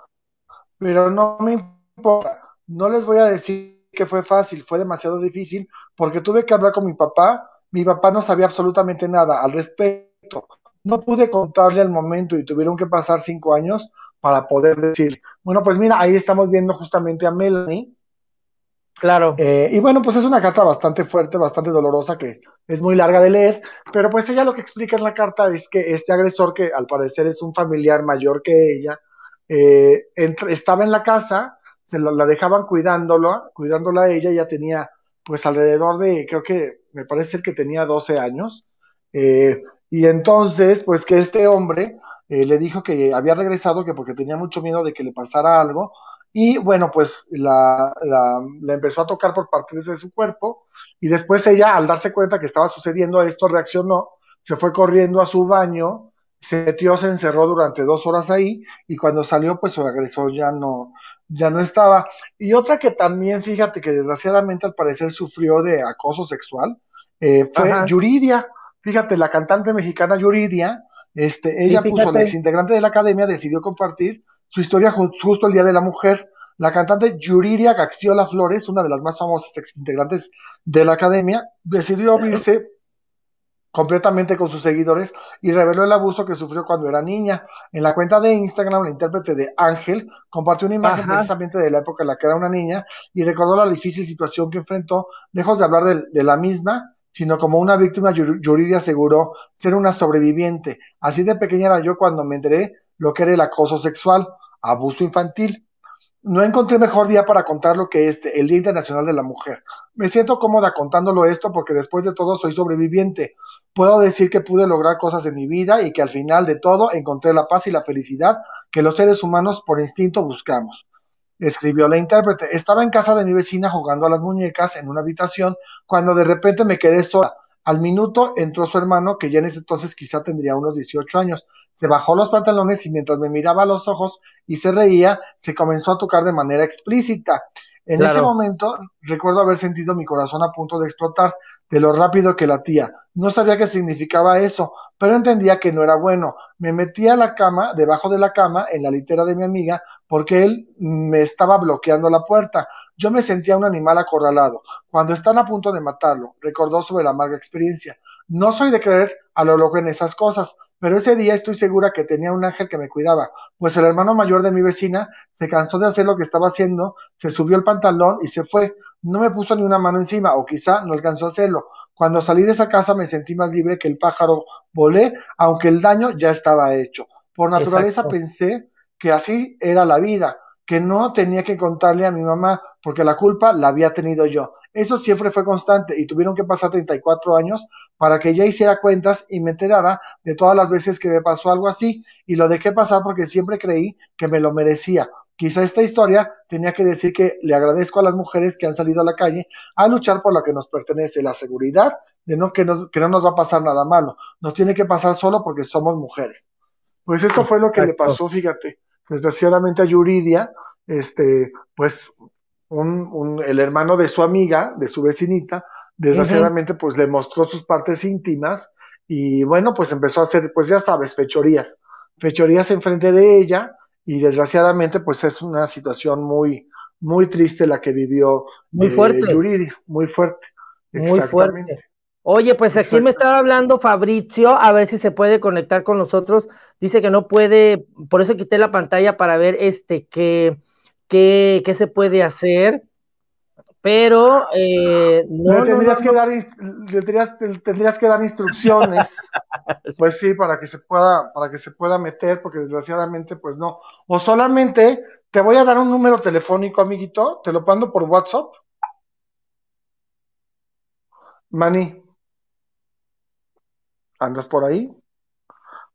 Pero no me importa, no les voy a decir que fue fácil, fue demasiado difícil, porque tuve que hablar con mi papá, mi papá no sabía absolutamente nada al respecto. No pude contarle al momento y tuvieron que pasar cinco años para poder decir, bueno, pues mira, ahí estamos viendo justamente a Melanie. Claro. Eh, y bueno, pues es una carta bastante fuerte, bastante dolorosa, que es muy larga de leer, pero pues ella lo que explica en la carta es que este agresor, que al parecer es un familiar mayor que ella, eh, estaba en la casa, se la dejaban cuidándolo, cuidándola a ella, ya tenía pues alrededor de, creo que me parece que tenía 12 años, eh, y entonces pues que este hombre eh, le dijo que había regresado, que porque tenía mucho miedo de que le pasara algo, y bueno, pues la, la, la empezó a tocar por partes de su cuerpo, y después ella, al darse cuenta que estaba sucediendo esto, reaccionó, se fue corriendo a su baño, se metió, se encerró durante dos horas ahí, y cuando salió, pues su agresor ya no, ya no estaba. Y otra que también, fíjate que desgraciadamente al parecer sufrió de acoso sexual, eh, fue Yuridia. Fíjate, la cantante mexicana Yuridia, este, ella puso, la ex integrante de la academia, decidió compartir su historia justo el Día de la Mujer. La cantante Yuridia Gaxiola Flores, una de las más famosas ex integrantes de la academia, decidió abrirse completamente con sus seguidores y reveló el abuso que sufrió cuando era niña. En la cuenta de Instagram, la intérprete de Ángel compartió una imagen precisamente de la época en la que era una niña y recordó la difícil situación que enfrentó, lejos de hablar de, la misma, sino como una víctima, Yuridia aseguró ser una sobreviviente. Así de pequeña era yo cuando me enteré lo que era el acoso sexual, abuso infantil. No encontré mejor día para contar lo que este, el Día Internacional de la Mujer. Me siento cómoda contándolo esto porque después de todo soy sobreviviente puedo decir que pude lograr cosas en mi vida y que al final de todo encontré la paz y la felicidad que los seres humanos por instinto buscamos. Escribió la intérprete. Estaba en casa de mi vecina jugando a las muñecas en una habitación cuando de repente me quedé sola. Al minuto entró su hermano, que ya en ese entonces quizá tendría unos 18 años. Se bajó los pantalones y mientras me miraba a los ojos y se reía, se comenzó a tocar de manera explícita. En ese momento recuerdo haber sentido mi corazón a punto de explotar de lo rápido que latía. No sabía qué significaba eso, pero entendía que no era bueno. Me metí a la cama, debajo de la cama, en la litera de mi amiga, porque él me estaba bloqueando la puerta. Yo me sentía un animal acorralado. Cuando están a punto de matarlo, recordó sobre la amarga experiencia. No soy de creer a lo loco en esas cosas, pero ese día estoy segura que tenía un ángel que me cuidaba, pues el hermano mayor de mi vecina se cansó de hacer lo que estaba haciendo, se subió el pantalón y se fue. No me puso ni una mano encima, o quizá no alcanzó a hacerlo. Cuando salí de esa casa me sentí más libre que el pájaro. Volé, aunque el daño ya estaba hecho. Por naturaleza pensé que así era la vida, que no tenía que contarle a mi mamá, porque la culpa la había tenido yo. Eso siempre fue constante y tuvieron que pasar 34 años para que ella hiciera cuentas y me enterara de todas las veces que me pasó algo así y lo dejé pasar porque siempre creí que me lo merecía. Quizá esta historia tenía que decir que le agradezco a las mujeres que han salido a la calle a luchar por lo que nos pertenece, la seguridad de no que, no nos va a pasar nada malo. Nos tiene que pasar solo porque somos mujeres. Pues esto fue lo que le pasó, fíjate, desgraciadamente a Yuridia, este, pues un, el hermano de su amiga, de su vecinita, desgraciadamente pues le mostró sus partes íntimas y bueno, pues empezó a hacer, pues ya sabes, fechorías, fechorías enfrente de ella y desgraciadamente pues es una situación muy, muy triste la que vivió muy fuerte. Yuridia, muy fuerte. Muy fuerte. Oye, pues aquí me estaba hablando Fabricio, a ver si se puede conectar con nosotros. Dice que no puede, por eso quité la pantalla para ver este que qué, qué se puede hacer, pero eh, no, tendrías, que dar, tendrías, tendrías, que dar instrucciones, pues sí, para que se pueda, para que se pueda meter, porque desgraciadamente, pues no. O solamente te voy a dar un número telefónico, amiguito, te lo mando por WhatsApp. Mani, ¿andas por ahí?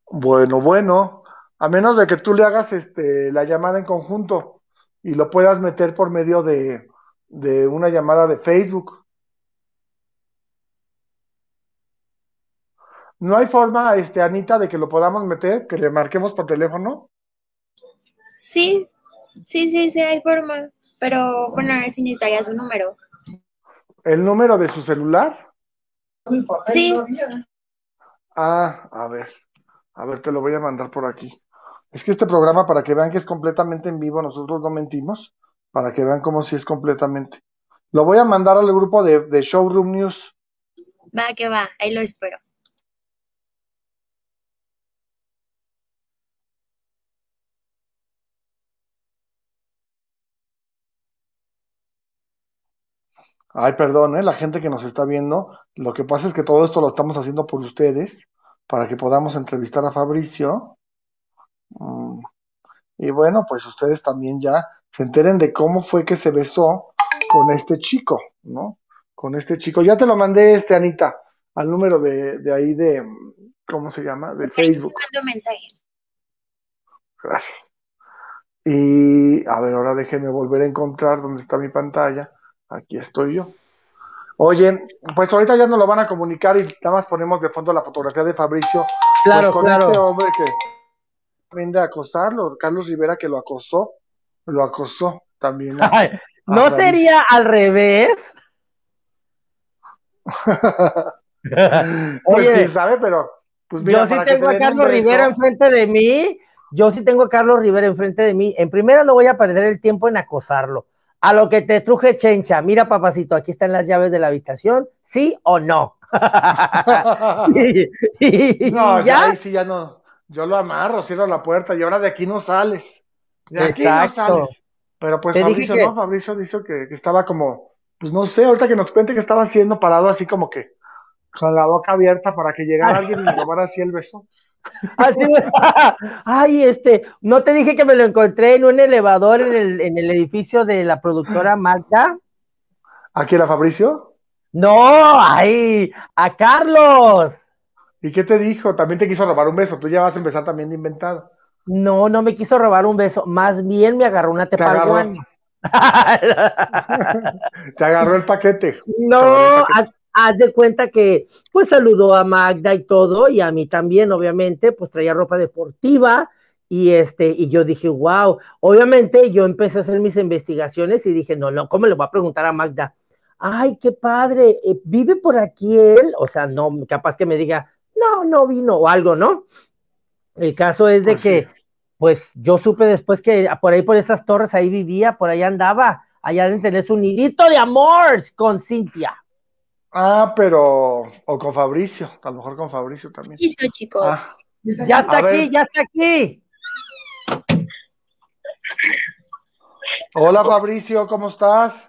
Bueno, bueno, a menos de que tú le hagas este la llamada en conjunto y lo puedas meter por medio de, de una llamada de Facebook. ¿No hay forma, este, Anita, de que lo podamos meter, que le marquemos por teléfono? Sí, sí, sí, sí, hay forma. Pero bueno, si necesitaría su número. ¿El número de su celular? Sí. Ah, a ver, a ver, te lo voy a mandar por aquí. Es que este programa, para que vean que es completamente en vivo, nosotros no mentimos, para que vean cómo si es completamente. Lo voy a mandar al grupo de, de Showroom News. Va, que va, ahí lo espero. Ay, perdón, ¿eh? La gente que nos está viendo, lo que pasa es que todo esto lo estamos haciendo por ustedes, para que podamos entrevistar a Fabricio. Mm, Y bueno, pues ustedes también ya se enteren de cómo fue que se besó con este chico, ¿no? Con este chico. Ya te lo mandé, este, Anita, al número de, de ahí de, ¿cómo se llama? De Facebook. Mando mensaje. Gracias. Y a ver, ahora déjenme volver a encontrar dónde está mi pantalla. Aquí estoy yo. Oye, pues ahorita ya nos lo van a comunicar y nada más ponemos de fondo la fotografía de Fabricio. Claro, pues con claro. este hombre que viene a acosarlo, Carlos Rivera que lo acosó, lo acosó también. a- Ay, ¿No sería al revés? Pues Oye, quién sabe, pero pues mira, yo sí tengo te a Carlos. Rivera enfrente de mí. Yo sí tengo a Carlos Rivera enfrente de mí. En primera no voy a perder el tiempo en acosarlo. A lo que te truje Chencha. Mira, papacito, aquí están las llaves de la habitación. ¿Sí o no? y, y- No, ya. ahí sí ya no. Yo lo amarro, cierro la puerta y ahora de aquí no sales. De aquí no sales. Pero pues Te Fabricio que- no, Fabricio dijo que, que estaba como, pues no sé, ahorita que nos cuente que estaba haciendo parado así como que con la boca abierta para que llegara alguien y le tomara así el beso. Así, ay, este, no te dije que me lo encontré en un elevador en el, en el edificio de la productora Magda. ¿Aquí era Fabricio? No, ay, a Carlos. ¿Y qué te dijo? También te quiso robar un beso. Tú ya vas a empezar también de inventado. No, no me quiso robar un beso, más bien me agarró una tepalguana. te agarró el paquete. No, haz, haz de cuenta que pues saludó a Magda y todo, y a mí también, obviamente, pues traía ropa deportiva, y este, y yo dije, wow, obviamente yo empecé a hacer mis investigaciones y dije, no, no, ¿cómo le voy a preguntar a Magda? Ay, qué padre, eh, ¿vive por aquí él? O sea, no, capaz que me diga, no, no vino o algo, ¿no? El caso es de Pues que, sí. pues yo supe después que por ahí por esas torres ahí vivía, por ahí andaba, allá deben tener su nidito de amor con Cintia. Ah, pero, o con Fabricio, a lo mejor con Fabricio también. Listo, chicos. Ah. Ya está A aquí, ver. ya está aquí. Hola Fabricio, ¿cómo estás?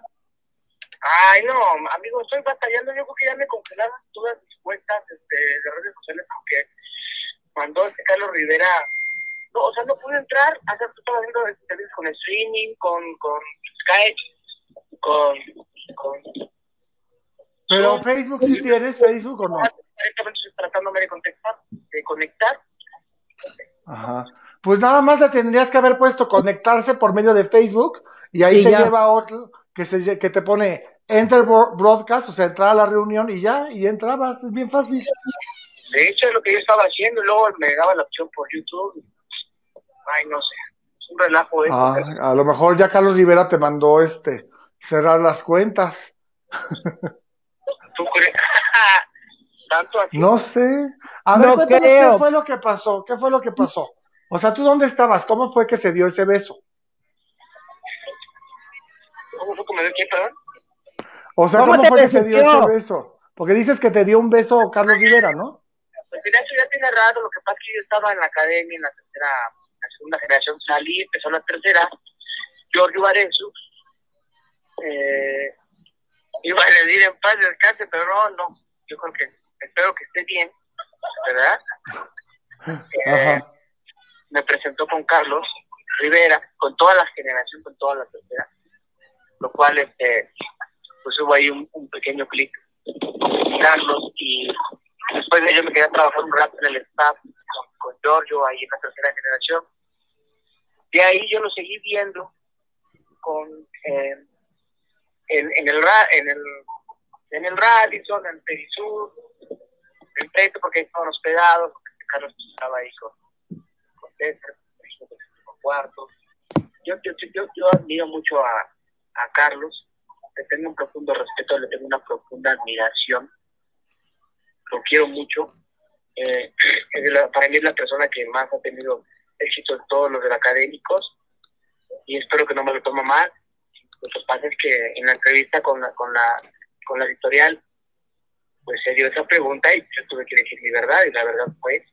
Ay, no, amigo, estoy batallando. Yo creo que ya me congelaron todas mis cuentas este, de redes sociales porque mandó este Carlos Rivera. No, o sea, no pude entrar. Hace estaba viendo entrevistas con streaming, con, con Skype, con. con Pero. Facebook, ¿sí tienes Facebook o no? directamente estoy tratándome de conectar. De conectar. Ajá. Pues nada más le tendrías que haber puesto conectarse por medio de Facebook y ahí Y te ya. lleva a otro que, se, que te pone Enter Bro- Broadcast, o sea, entrar a la reunión y ya, y entrabas, es bien fácil. De hecho, es lo que yo estaba haciendo y luego me daba la opción por YouTube. Ay, no sé. Es un relajo esto. Ah, a lo mejor ya Carlos Rivera te mandó este cerrar las cuentas. ¿Tú crees? Tanto así. No sé. A ver, No cuéntanos creo. qué fue lo que pasó, qué fue lo que pasó. O sea, ¿tú dónde estabas? ¿Cómo fue que se dio ese beso? ¿Cómo fue que me dio aquí, perdón? O sea, ¿Cómo ¿cómo te fue que se dio ese beso? Porque dices que te dio un beso Carlos Rivera, ¿no? Pues mira, eso ya tiene rato, lo que pasa es que yo estaba en la academia, en la tercera, la segunda generación, salí, empezó la tercera, Giorgio Varesu, eh, iba a decir en paz descanse, pero no, no, yo creo que, espero que esté bien, ¿verdad? Eh, Ajá. me presentó con Carlos Rivera, con toda la generación, con toda la tercera, lo cual, este, pues hubo ahí un, un pequeño clic Carlos y después de ello me quedé a trabajar un rato en el staff con, Giorgio ahí en la tercera generación. De ahí yo lo seguí viendo con eh, en, en el en el en el Radisson, en Perisur, en Preto, porque ahí estaban hospedados, porque Carlos estaba ahí con, con César, con Cuarto. Yo, yo, yo, yo admiro mucho a, a Carlos, le tengo un profundo respeto, le tengo una profunda admiración, lo quiero mucho, Eh, para mí es la persona que más ha tenido éxito en todos los académicos y espero que no me lo tome mal. Lo que pasa es que en la entrevista con la, con la, con la editorial, pues se dio esa pregunta y yo tuve que decir mi verdad y la verdad fue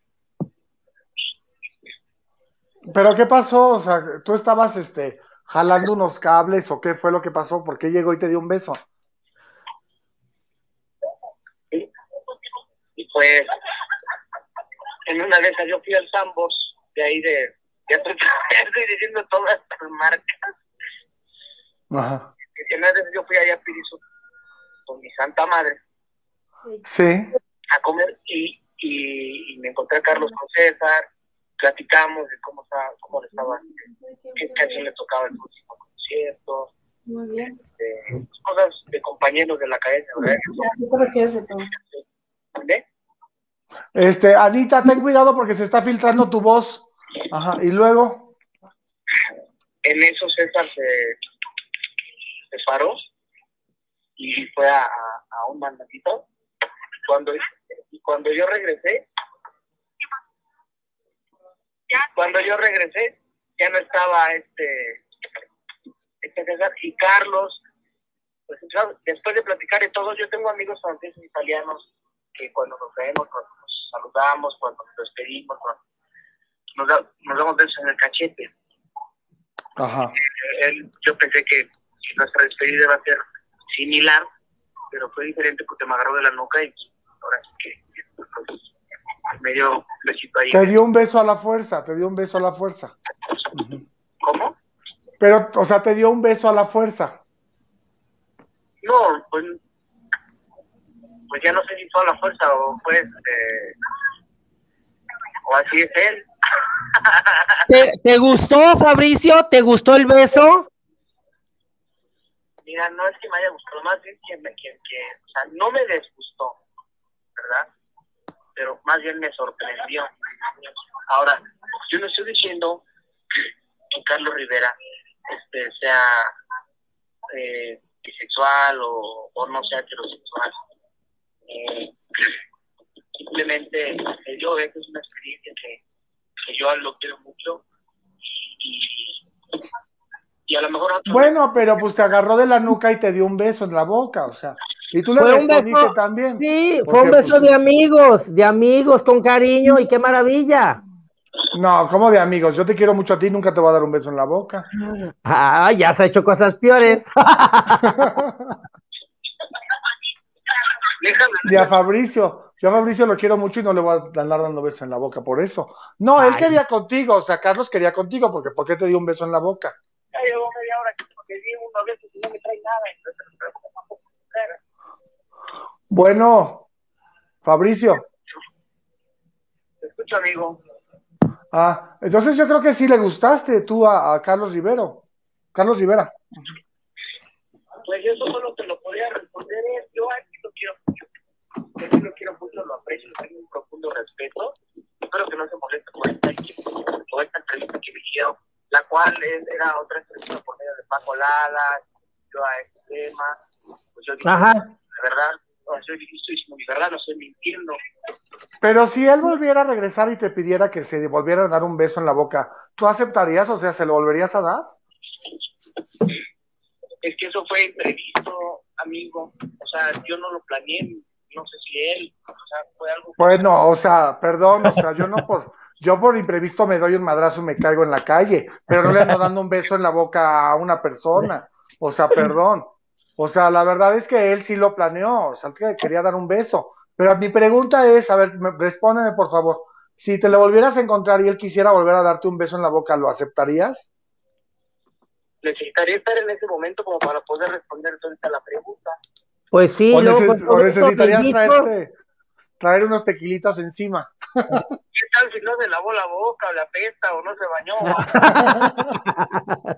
¿Pero qué pasó? O sea, tú estabas este, jalando unos cables o qué fue lo que pasó? ¿Por qué llegó y te dio un beso? Y pues, en una de esas yo fui al Sambos, de ahí de, ya estoy, diciendo todas las marcas. Ajá. Y en una de esas yo fui allá a Pirisu con mi santa madre. Sí. A comer y, y, me encontré a Carlos con César, platicamos de cómo, estaba, cómo le estaba, qué canción le tocaba el último concierto. Muy bien. Este, cosas de compañeros de la academia, ¿verdad? Este, Anita, ten cuidado porque se está filtrando tu voz. Ajá, y luego. En eso César se, se paró y fue a, a, un mandatito. Cuando, y cuando yo regresé, cuando yo regresé, ya no estaba este, este César y Carlos. Pues, después de platicar y todo, yo tengo amigos franceses italianos que cuando nos vemos, cuando nos saludamos, cuando nos despedimos, nos, nos damos besos en el cachete. Ajá. Él, yo pensé que nuestra despedida iba a ser similar, pero fue diferente porque me agarró de la nuca y ahora sí que pues, me dio besito ahí. Te dio un beso a la fuerza, te dio un beso a la fuerza. ¿Cómo? Pero, o sea, te dio un beso a la fuerza. No, pues pues ya no sé si fue a la fuerza o fue este, o así es él. ¿Te, ¿Te, gustó, Fabricio? ¿Te gustó el beso? Mira, no es que me haya gustado, más bien que, que, que o sea, no me desgustó, ¿verdad? Pero más bien me sorprendió. Ahora, yo no estoy diciendo que Carlos Rivera este, sea eh, bisexual o, o no sea heterosexual simplemente yo veo que es una experiencia que, que yo lo quiero mucho y, y a lo mejor... Bueno, pero pues te agarró de la nuca y te dio un beso en la boca, o sea... Y tú le respondiste también. Sí, fue un beso pues, de amigos, de amigos, con cariño, y qué maravilla. No, como de amigos. Yo te quiero mucho a ti, nunca te voy a dar un beso en la boca. Ah, ya has hecho cosas peores. Y a Fabricio, yo a Fabricio lo quiero mucho y no le voy a andar dando besos en la boca por eso. No, él quería contigo, o sea, Carlos quería contigo, porque ¿por qué te dio un beso en la boca? Ya llevo media hora que di unos besos y no me trae nada. Bueno, Fabricio. Te escucho, amigo. Ah, entonces yo creo que sí le gustaste tú a, a Carlos Rivero. Carlos Rivera. Pues yo solo lo que lo podía responder es, yo aquí lo quiero mucho. Yo lo quiero mucho, lo aprecio, tengo un profundo respeto. Espero que no se moleste por esta, por esta entrevista que me hicieron, la cual era otra entrevista por medio de Paco Lala, yo a este tema. Pues yo Ajá. de verdad, mi verdad, estoy mintiendo. Pero si él volviera a regresar y te pidiera que se volviera a dar un beso en la boca, ¿tú aceptarías? O sea, ¿se lo volverías a dar? es que eso fue imprevisto, amigo. O sea, yo no lo planeé, no sé si él, o sea, fue algo. Bueno, o sea, perdón, o sea, yo no por. Yo por imprevisto me doy un madrazo y me caigo en la calle, pero no le ando dando un beso en la boca a una persona. O sea, perdón. O sea, la verdad es que él sí lo planeó, o sea, que quería dar un beso. Pero mi pregunta es, a ver, respóndeme por favor, si te lo volvieras a encontrar y él quisiera volver a darte un beso en la boca, ¿lo aceptarías? necesitaría estar en ese momento como para poder responder toda la pregunta. Pues sí, o, necesitarías traerte, traer unos tequilitas encima. ¿Qué tal si no se lavó la boca, o la pesta, o no se bañó?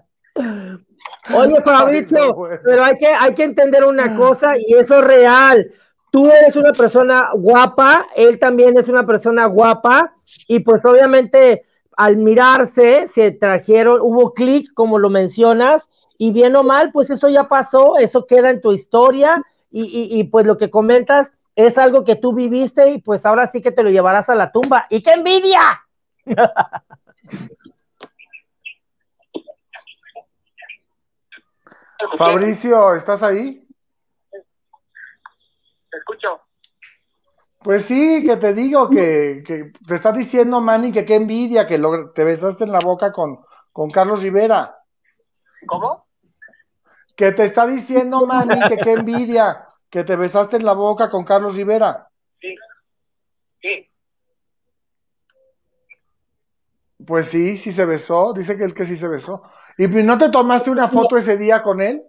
Oye, Fabricio, pero hay que, hay que entender una cosa, y eso es real. Tú eres una persona guapa, él también es una persona guapa, y pues obviamente al mirarse se trajeron, hubo clic, como lo mencionas, y bien o mal, pues eso ya pasó, eso queda en tu historia, y, y, pues lo que comentas, es algo que tú viviste y pues ahora sí que te lo llevarás a la tumba. ¡Y qué envidia! Fabricio, ¿estás ahí? Te escucho. Pues sí, que te digo que, que te está diciendo Manny que qué envidia que lo- te besaste en la boca con, con Carlos Rivera. ¿Cómo? Que te está diciendo Manny que qué envidia que te besaste en la boca con Carlos Rivera. Sí. Sí. Pues sí, sí se besó, dice que él que sí se besó. ¿Y no te tomaste una foto ese día con él?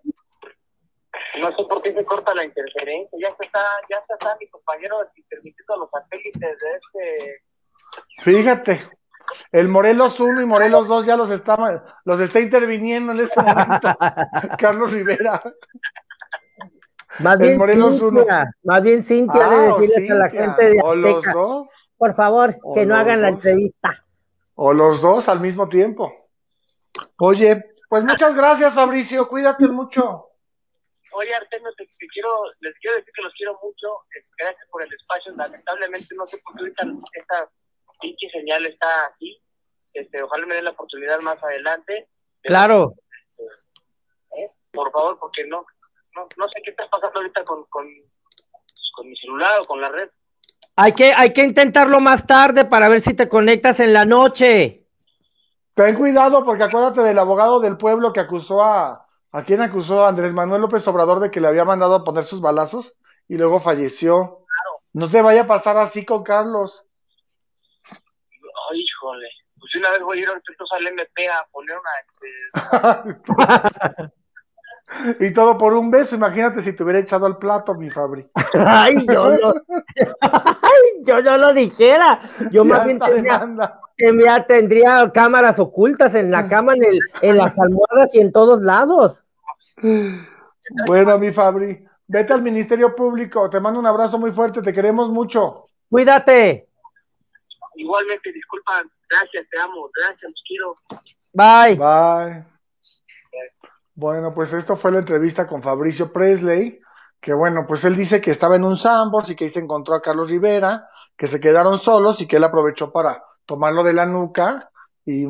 No sé por qué se corta la interferencia. Ya se está, ya se está mi compañero intermitiendo los satélites de este. Fíjate, el Morelos 1 y Morelos 2 ya los está, los está interviniendo en este momento. Carlos Rivera. Más El bien Morelos Cintia, más bien Cintia Ah, de decirles a la gente de o los Azteca, dos, por favor, que no hagan la entrevista. o los dos al mismo tiempo. Oye, pues muchas gracias Fabricio, cuídate mucho. Oye, Artemio, te, te quiero, les quiero decir que los quiero mucho. Gracias por el espacio. Lamentablemente no sé por qué ahorita esta pinche señal está aquí. Este, ojalá me den la oportunidad más adelante. Claro. ¿eh? Por favor, porque no, no, no sé qué está pasando ahorita con, con, con mi celular o con la red. Hay que, hay que intentarlo más tarde para ver si te conectas en la noche. Ten cuidado porque acuérdate del abogado del pueblo que acusó a, ¿a quién acusó? A Andrés Manuel López Obrador de que le había mandado a poner sus balazos y luego falleció. No te vaya a pasar así con Carlos. Ay, híjole. Pues una vez voy a ir al MP a poner una. Este, Y todo por un beso, imagínate si te hubiera echado al plato, mi Fabri. Ay, yo no, Ay, yo no lo dijera. Yo más Ya bien tendría, demanda. Tendría, tendría cámaras ocultas en la cama, en, el, en las almohadas y en todos lados. Bueno, mi Fabri, vete al Ministerio Público, te mando un abrazo muy fuerte, te queremos mucho. Cuídate. igualmente, disculpa. Gracias, te amo. Gracias, los quiero. Bye. Bye. Bueno, pues esto fue la entrevista con Fabricio Presley, que bueno, pues él dice que estaba en un Sambors y que ahí se encontró a Carlos Rivera, que se quedaron solos y que él aprovechó para tomarlo de la nuca y, y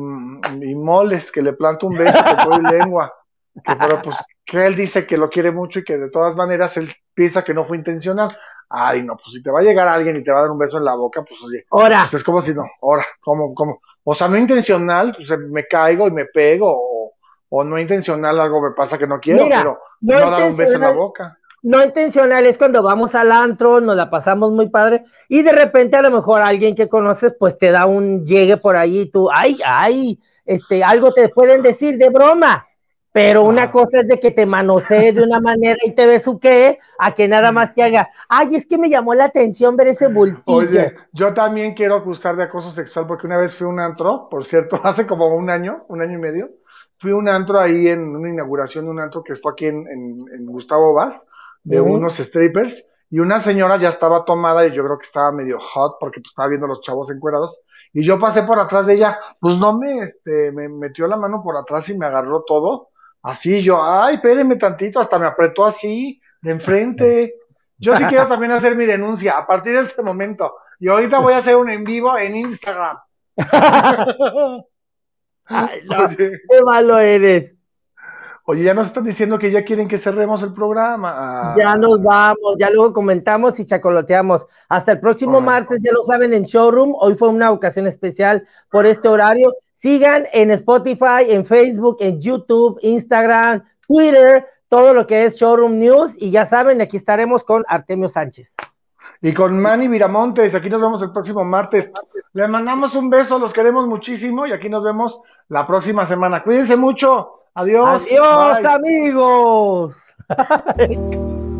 moles, que le planta un beso con todo y lengua. Que, pero pues que él dice que lo quiere mucho y que de todas maneras él piensa que no fue intencional. Ay, no, pues si te va a llegar alguien y te va a dar un beso en la boca, pues oye, Ahora, pues es como si no, ahora, ¿cómo, cómo? O sea, no intencional, pues me caigo y me pego, o, o no intencional, algo me pasa que no quiero, Mira, pero no no, dar un beso en la boca. No intencional es cuando vamos al antro, nos la pasamos muy padre y de repente a lo mejor alguien que conoces pues te da un llegue por ahí y tú, ay, ay, este, algo te pueden decir de broma. Pero una cosa es de que te manosee de una manera y te besuquee, a que nada más te haga, ay, es que me llamó la atención ver ese bultillo. Oye, yo también quiero acusar de acoso sexual porque una vez fui a un antro, por cierto, hace como un año, un año y medio, fui a un antro ahí en una inauguración de un antro que fue aquí en, en, en Gustavo Vaz, de unos strippers, y una señora ya estaba tomada y yo creo que estaba medio hot porque pues, estaba viendo a los chavos encuerados, y yo pasé por atrás de ella, pues no me, este, me metió la mano por atrás y me agarró todo, así yo, ay, espéreme tantito, hasta me apretó así, de enfrente. Yo sí quiero también hacer mi denuncia a partir de este momento. Y ahorita voy a hacer un en vivo en Instagram. Ay, no, qué malo eres. Oye, ya nos están diciendo que ya quieren que cerremos el programa. Ah, Ya nos vamos, ya luego comentamos y chacoloteamos. Hasta el próximo martes, ya lo saben, en Showroom. Hoy fue una ocasión especial por este horario. Sigan en Spotify, en Facebook, en YouTube, Instagram, Twitter, todo lo que es Showroom News. Y ya saben, aquí estaremos con Artemio Sánchez. Y con Manny Viramontes, aquí nos vemos el próximo martes. Les mandamos un beso, los queremos muchísimo y aquí nos vemos la próxima semana. Cuídense mucho. Adiós. Adiós, Bye. amigos.